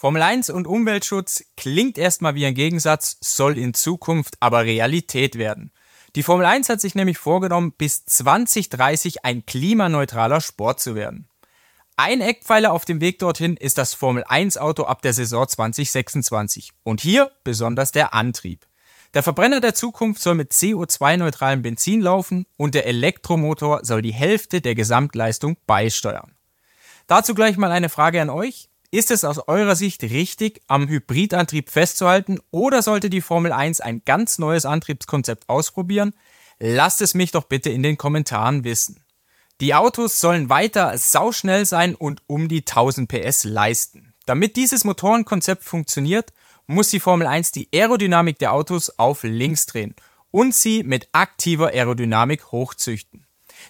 Formel 1 und Umweltschutz klingt erstmal wie ein Gegensatz, soll in Zukunft aber Realität werden. Die Formel 1 hat sich nämlich vorgenommen, bis 2030 ein klimaneutraler Sport zu werden. Ein Eckpfeiler auf dem Weg dorthin ist das Formel 1 Auto ab der Saison 2026 und hier besonders der Antrieb. Der Verbrenner der Zukunft soll mit CO2-neutralem Benzin laufen und der Elektromotor soll die Hälfte der Gesamtleistung beisteuern. Dazu gleich mal eine Frage an euch. Ist es aus eurer Sicht richtig, am Hybridantrieb festzuhalten oder sollte die Formel 1 ein ganz neues Antriebskonzept ausprobieren? Lasst es mich doch bitte in den Kommentaren wissen. Die Autos sollen weiter sauschnell sein und um die 1000 PS leisten. Damit dieses Motorenkonzept funktioniert, muss die Formel 1 die Aerodynamik der Autos auf links drehen und sie mit aktiver Aerodynamik hochzüchten.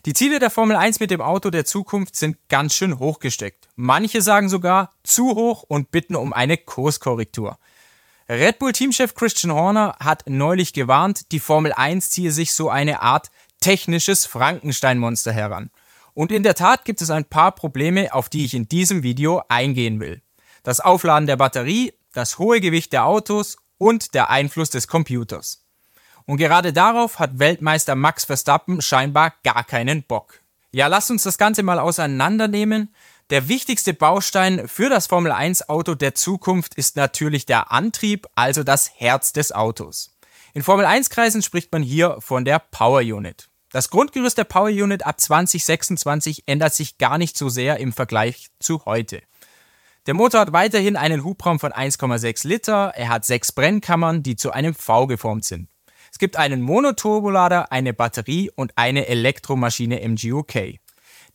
Die Ziele der Formel 1 mit dem Auto der Zukunft sind ganz schön hochgesteckt. Manche sagen sogar zu hoch und bitten um eine Kurskorrektur. Red Bull Teamchef Christian Horner hat neulich gewarnt, die Formel 1 ziehe sich so eine Art technisches Frankenstein-Monster heran. Und in der Tat gibt es ein paar Probleme, auf die ich in diesem Video eingehen will. Das Aufladen der Batterie, das hohe Gewicht der Autos und der Einfluss des Computers. Und gerade darauf hat Weltmeister Max Verstappen scheinbar gar keinen Bock. Ja, lasst uns das Ganze mal auseinandernehmen. Der wichtigste Baustein für das Formel 1 Auto der Zukunft ist natürlich der Antrieb, also das Herz des Autos. In Formel 1 Kreisen spricht man hier von der Power Unit. Das Grundgerüst der Power Unit ab 2026 ändert sich gar nicht so sehr im Vergleich zu heute. Der Motor hat weiterhin einen Hubraum von 1,6 Liter, er hat sechs Brennkammern, die zu einem V geformt sind. Es gibt einen Monoturbolader, eine Batterie und eine Elektromaschine MGUK.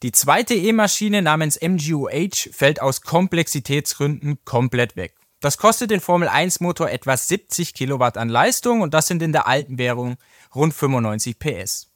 Die zweite E-Maschine namens MGUH fällt aus Komplexitätsgründen komplett weg. Das kostet den Formel 1 Motor etwa 70 Kilowatt an Leistung und das sind in der alten Währung rund 95 PS.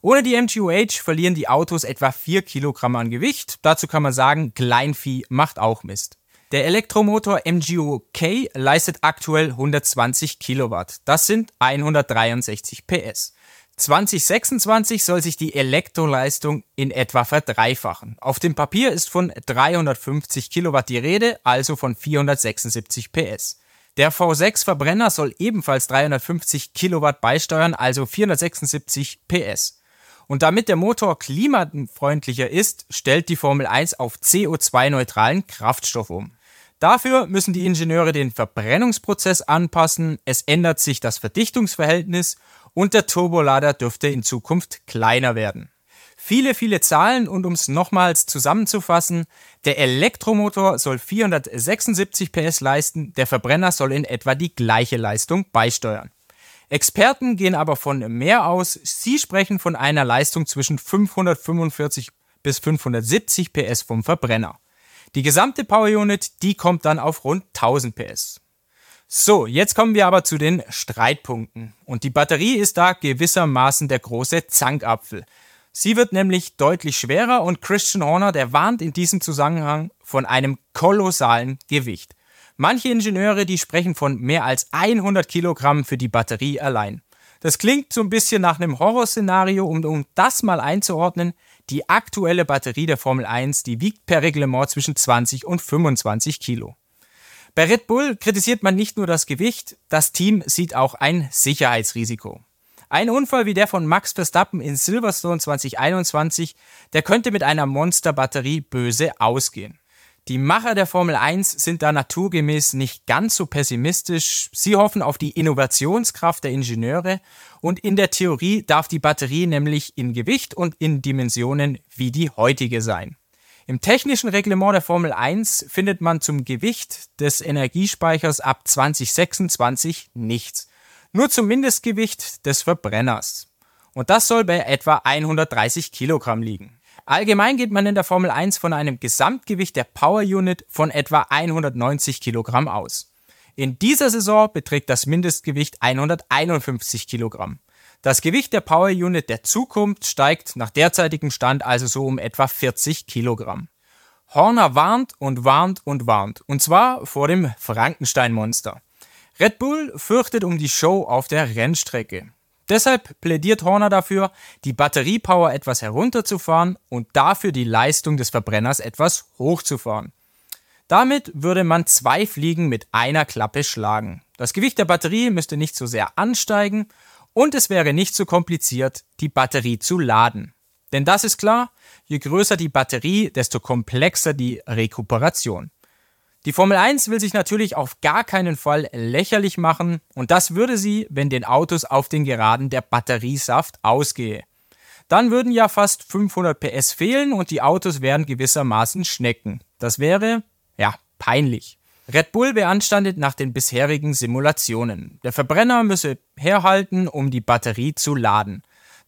Ohne die MGUH verlieren die Autos etwa 4 Kilogramm an Gewicht. Dazu kann man sagen, Kleinvieh macht auch Mist. Der Elektromotor MGUK leistet aktuell 120 Kilowatt. Das sind 163 PS. 2026 soll sich die Elektroleistung in etwa verdreifachen. Auf dem Papier ist von 350 Kilowatt die Rede, also von 476 PS. Der V6 Verbrenner soll ebenfalls 350 Kilowatt beisteuern, also 476 PS. Und damit der Motor klimafreundlicher ist, stellt die Formel 1 auf CO2-neutralen Kraftstoff um. Dafür müssen die Ingenieure den Verbrennungsprozess anpassen, es ändert sich das Verdichtungsverhältnis und der Turbolader dürfte in Zukunft kleiner werden. Viele, viele Zahlen und um es nochmals zusammenzufassen, der Elektromotor soll 476 PS leisten, der Verbrenner soll in etwa die gleiche Leistung beisteuern. Experten gehen aber von mehr aus. Sie sprechen von einer Leistung zwischen 545 bis 570 PS vom Verbrenner. Die gesamte Power Unit, die kommt dann auf rund 1000 PS. So, jetzt kommen wir aber zu den Streitpunkten. Und die Batterie ist da gewissermaßen der große Zankapfel. Sie wird nämlich deutlich schwerer und Christian Horner, der warnt in diesem Zusammenhang von einem kolossalen Gewicht. Manche Ingenieure, die sprechen von mehr als 100 Kilogramm für die Batterie allein. Das klingt so ein bisschen nach einem Horrorszenario, um, um das mal einzuordnen. Die aktuelle Batterie der Formel 1, die wiegt per Reglement zwischen 20 und 25 Kilo. Bei Red Bull kritisiert man nicht nur das Gewicht, das Team sieht auch ein Sicherheitsrisiko. Ein Unfall wie der von Max Verstappen in Silverstone 2021, der könnte mit einer Monsterbatterie böse ausgehen. Die Macher der Formel 1 sind da naturgemäß nicht ganz so pessimistisch. Sie hoffen auf die Innovationskraft der Ingenieure und in der Theorie darf die Batterie nämlich in Gewicht und in Dimensionen wie die heutige sein. Im technischen Reglement der Formel 1 findet man zum Gewicht des Energiespeichers ab 2026 nichts. Nur zum Mindestgewicht des Verbrenners. Und das soll bei etwa 130 Kilogramm liegen. Allgemein geht man in der Formel 1 von einem Gesamtgewicht der Power Unit von etwa 190 Kilogramm aus. In dieser Saison beträgt das Mindestgewicht 151 Kilogramm. Das Gewicht der Power Unit der Zukunft steigt nach derzeitigem Stand also so um etwa 40 Kilogramm. Horner warnt und warnt und warnt, und zwar vor dem Frankenstein-Monster. Red Bull fürchtet um die Show auf der Rennstrecke. Deshalb plädiert Horner dafür, die Batteriepower etwas herunterzufahren und dafür die Leistung des Verbrenners etwas hochzufahren. Damit würde man zwei Fliegen mit einer Klappe schlagen. Das Gewicht der Batterie müsste nicht so sehr ansteigen und es wäre nicht so kompliziert, die Batterie zu laden. Denn das ist klar, je größer die Batterie, desto komplexer die Rekuperation. Die Formel 1 will sich natürlich auf gar keinen Fall lächerlich machen und das würde sie, wenn den Autos auf den Geraden der Batteriesaft ausgehe. Dann würden ja fast 500 PS fehlen und die Autos wären gewissermaßen Schnecken. Das wäre, ja, peinlich. Red Bull beanstandet nach den bisherigen Simulationen. Der Verbrenner müsse herhalten, um die Batterie zu laden.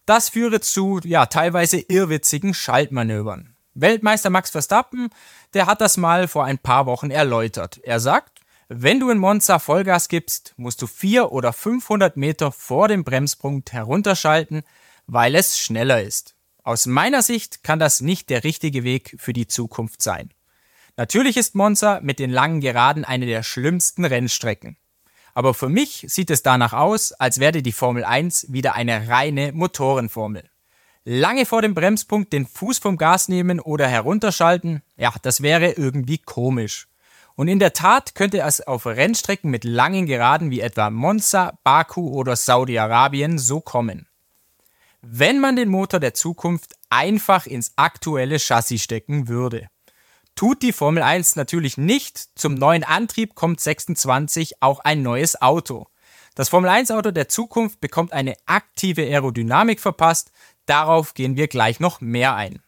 Das führe zu, ja, teilweise irrwitzigen Schaltmanövern. Weltmeister Max Verstappen, der hat das mal vor ein paar Wochen erläutert. Er sagt, wenn du in Monza Vollgas gibst, musst du 400 oder 500 Meter vor dem Bremspunkt herunterschalten, weil es schneller ist. Aus meiner Sicht kann das nicht der richtige Weg für die Zukunft sein. Natürlich ist Monza mit den langen Geraden eine der schlimmsten Rennstrecken. Aber für mich sieht es danach aus, als werde die Formel 1 wieder eine reine Motorenformel lange vor dem Bremspunkt den Fuß vom Gas nehmen oder herunterschalten, ja, das wäre irgendwie komisch. Und in der Tat könnte es auf Rennstrecken mit langen Geraden wie etwa Monza, Baku oder Saudi-Arabien so kommen. Wenn man den Motor der Zukunft einfach ins aktuelle Chassis stecken würde. Tut die Formel 1 natürlich nicht, zum neuen Antrieb kommt 26 auch ein neues Auto. Das Formel 1 Auto der Zukunft bekommt eine aktive Aerodynamik verpasst, Darauf gehen wir gleich noch mehr ein.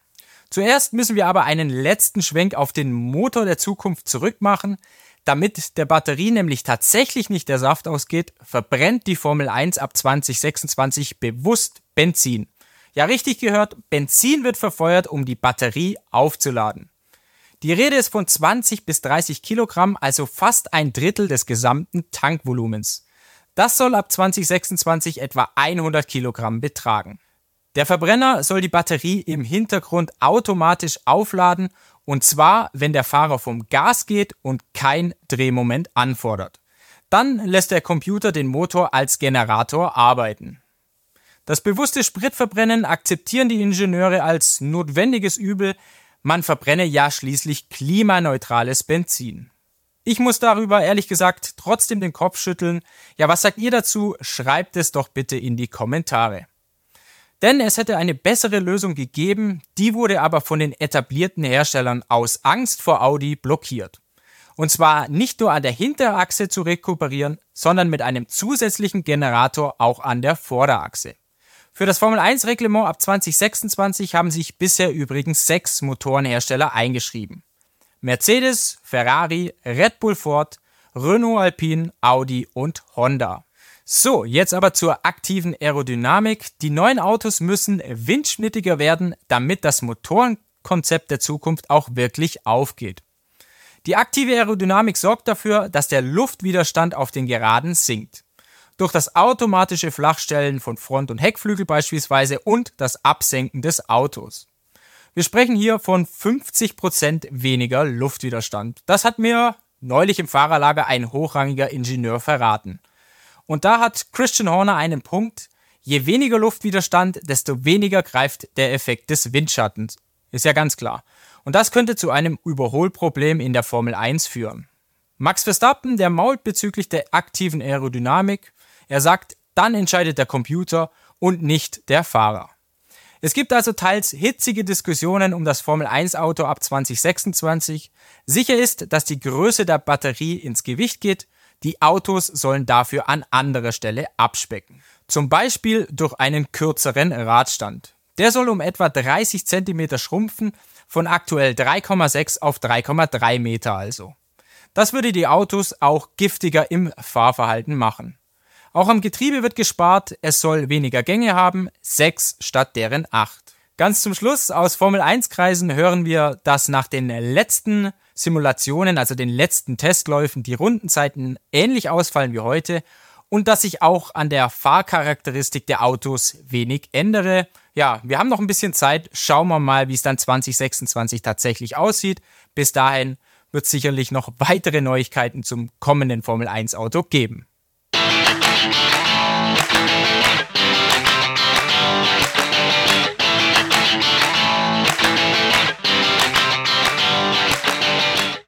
Zuerst müssen wir aber einen letzten Schwenk auf den Motor der Zukunft zurückmachen. Damit der Batterie nämlich tatsächlich nicht der Saft ausgeht, verbrennt die Formel 1 ab 2026 bewusst Benzin. Ja, richtig gehört, Benzin wird verfeuert, um die Batterie aufzuladen. Die Rede ist von 20 bis 30 Kilogramm, also fast ein Drittel des gesamten Tankvolumens. Das soll ab 2026 etwa 100 Kilogramm betragen. Der Verbrenner soll die Batterie im Hintergrund automatisch aufladen und zwar, wenn der Fahrer vom Gas geht und kein Drehmoment anfordert. Dann lässt der Computer den Motor als Generator arbeiten. Das bewusste Spritverbrennen akzeptieren die Ingenieure als notwendiges Übel, man verbrenne ja schließlich klimaneutrales Benzin. Ich muss darüber ehrlich gesagt trotzdem den Kopf schütteln. Ja, was sagt ihr dazu? Schreibt es doch bitte in die Kommentare. Denn es hätte eine bessere Lösung gegeben, die wurde aber von den etablierten Herstellern aus Angst vor Audi blockiert. Und zwar nicht nur an der Hinterachse zu rekuperieren, sondern mit einem zusätzlichen Generator auch an der Vorderachse. Für das Formel 1 Reglement ab 2026 haben sich bisher übrigens sechs Motorenhersteller eingeschrieben. Mercedes, Ferrari, Red Bull Ford, Renault Alpine, Audi und Honda. So, jetzt aber zur aktiven Aerodynamik. Die neuen Autos müssen windschnittiger werden, damit das Motorenkonzept der Zukunft auch wirklich aufgeht. Die aktive Aerodynamik sorgt dafür, dass der Luftwiderstand auf den Geraden sinkt. Durch das automatische Flachstellen von Front- und Heckflügel beispielsweise und das Absenken des Autos. Wir sprechen hier von 50% weniger Luftwiderstand. Das hat mir neulich im Fahrerlager ein hochrangiger Ingenieur verraten. Und da hat Christian Horner einen Punkt. Je weniger Luftwiderstand, desto weniger greift der Effekt des Windschattens. Ist ja ganz klar. Und das könnte zu einem Überholproblem in der Formel 1 führen. Max Verstappen, der mault bezüglich der aktiven Aerodynamik. Er sagt, dann entscheidet der Computer und nicht der Fahrer. Es gibt also teils hitzige Diskussionen um das Formel 1 Auto ab 2026. Sicher ist, dass die Größe der Batterie ins Gewicht geht die Autos sollen dafür an anderer Stelle abspecken. Zum Beispiel durch einen kürzeren Radstand. Der soll um etwa 30 cm schrumpfen, von aktuell 3,6 auf 3,3 Meter also. Das würde die Autos auch giftiger im Fahrverhalten machen. Auch am Getriebe wird gespart, es soll weniger Gänge haben, 6 statt deren 8. Ganz zum Schluss aus Formel 1 Kreisen hören wir, dass nach den letzten Simulationen, also den letzten Testläufen, die Rundenzeiten ähnlich ausfallen wie heute und dass sich auch an der Fahrcharakteristik der Autos wenig ändere. Ja, wir haben noch ein bisschen Zeit. Schauen wir mal, wie es dann 2026 tatsächlich aussieht. Bis dahin wird es sicherlich noch weitere Neuigkeiten zum kommenden Formel 1 Auto geben.